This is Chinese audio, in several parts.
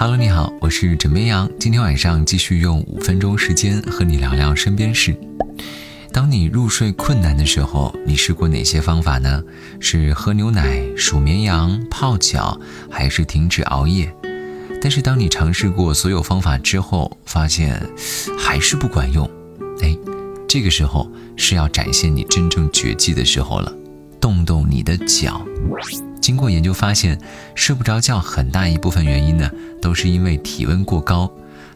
Hello，你好，我是枕边羊。今天晚上继续用五分钟时间和你聊聊身边事。当你入睡困难的时候，你试过哪些方法呢？是喝牛奶、数绵羊、泡脚，还是停止熬夜？但是当你尝试过所有方法之后，发现还是不管用，哎，这个时候是要展现你真正绝技的时候了，动动你的脚。经过研究发现，睡不着觉很大一部分原因呢，都是因为体温过高。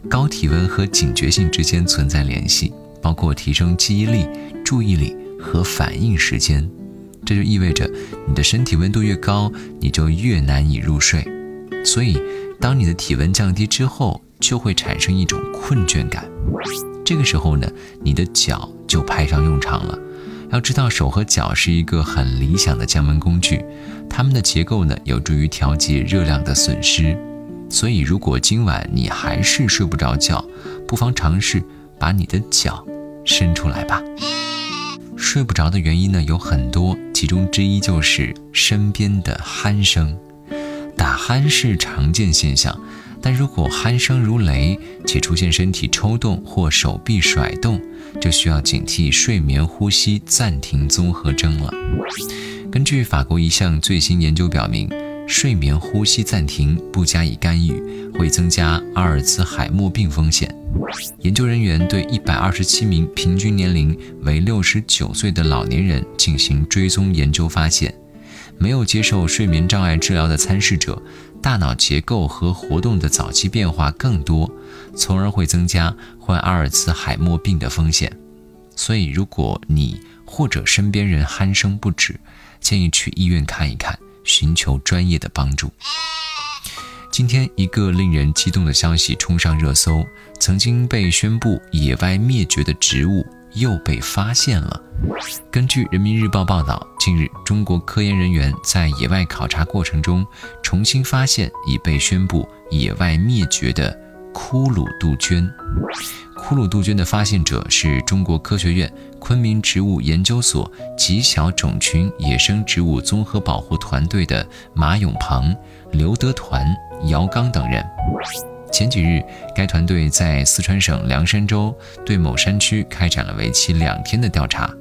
高体温和警觉性之间存在联系，包括提升记忆力、注意力和反应时间。这就意味着，你的身体温度越高，你就越难以入睡。所以，当你的体温降低之后，就会产生一种困倦感。这个时候呢，你的脚就派上用场了。要知道，手和脚是一个很理想的降温工具，它们的结构呢有助于调节热量的损失。所以，如果今晚你还是睡不着觉，不妨尝试把你的脚伸出来吧。睡不着的原因呢有很多，其中之一就是身边的鼾声。打鼾是常见现象。但如果鼾声如雷，且出现身体抽动或手臂甩动，就需要警惕睡眠呼吸暂停综合征了。根据法国一项最新研究表明，睡眠呼吸暂停不加以干预，会增加阿尔茨海默病风险。研究人员对一百二十七名平均年龄为六十九岁的老年人进行追踪研究，发现。没有接受睡眠障碍治疗的参试者，大脑结构和活动的早期变化更多，从而会增加患阿尔茨海默病的风险。所以，如果你或者身边人鼾声不止，建议去医院看一看，寻求专业的帮助。今天，一个令人激动的消息冲上热搜：曾经被宣布野外灭绝的植物。又被发现了。根据人民日报报道，近日中国科研人员在野外考察过程中，重新发现已被宣布野外灭绝的骷髅杜鹃。骷髅杜鹃的发现者是中国科学院昆明植物研究所极小种群野生植物综合保护团队的马永鹏、刘德团、姚刚等人。前几日，该团队在四川省凉山州对某山区开展了为期两天的调查。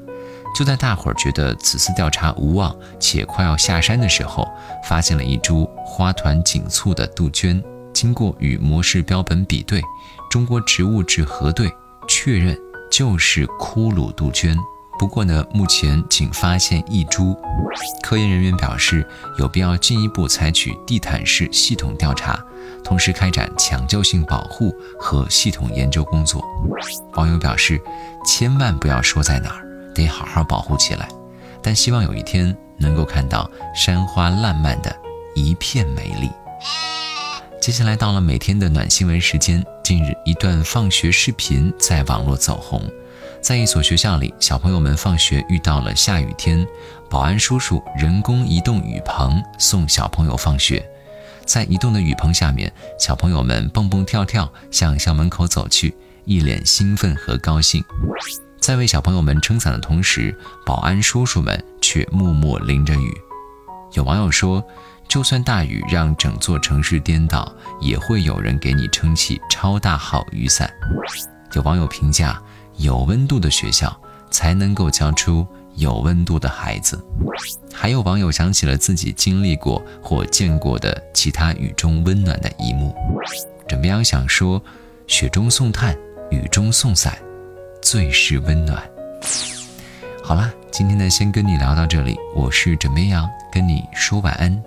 就在大伙儿觉得此次调查无望且快要下山的时候，发现了一株花团锦簇的杜鹃。经过与模式标本比对，中国植物志核对确认就是骷髅杜鹃。不过呢，目前仅发现一株。科研人员表示，有必要进一步采取地毯式系统调查。同时开展抢救性保护和系统研究工作。网友表示，千万不要说在哪儿，得好好保护起来。但希望有一天能够看到山花烂漫的一片美丽。接下来到了每天的暖新闻时间。近日，一段放学视频在网络走红。在一所学校里，小朋友们放学遇到了下雨天，保安叔叔人工移动雨棚送小朋友放学。在移动的雨棚下面，小朋友们蹦蹦跳跳向校门口走去，一脸兴奋和高兴。在为小朋友们撑伞的同时，保安叔叔们却默默淋着雨。有网友说：“就算大雨让整座城市颠倒，也会有人给你撑起超大号雨伞。”有网友评价：“有温度的学校才能够教出。”有温度的孩子，还有网友想起了自己经历过或见过的其他雨中温暖的一幕。枕边羊想说：雪中送炭，雨中送伞，最是温暖。好啦，今天呢，先跟你聊到这里。我是枕边羊，跟你说晚安，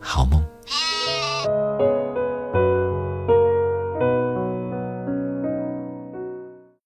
好梦。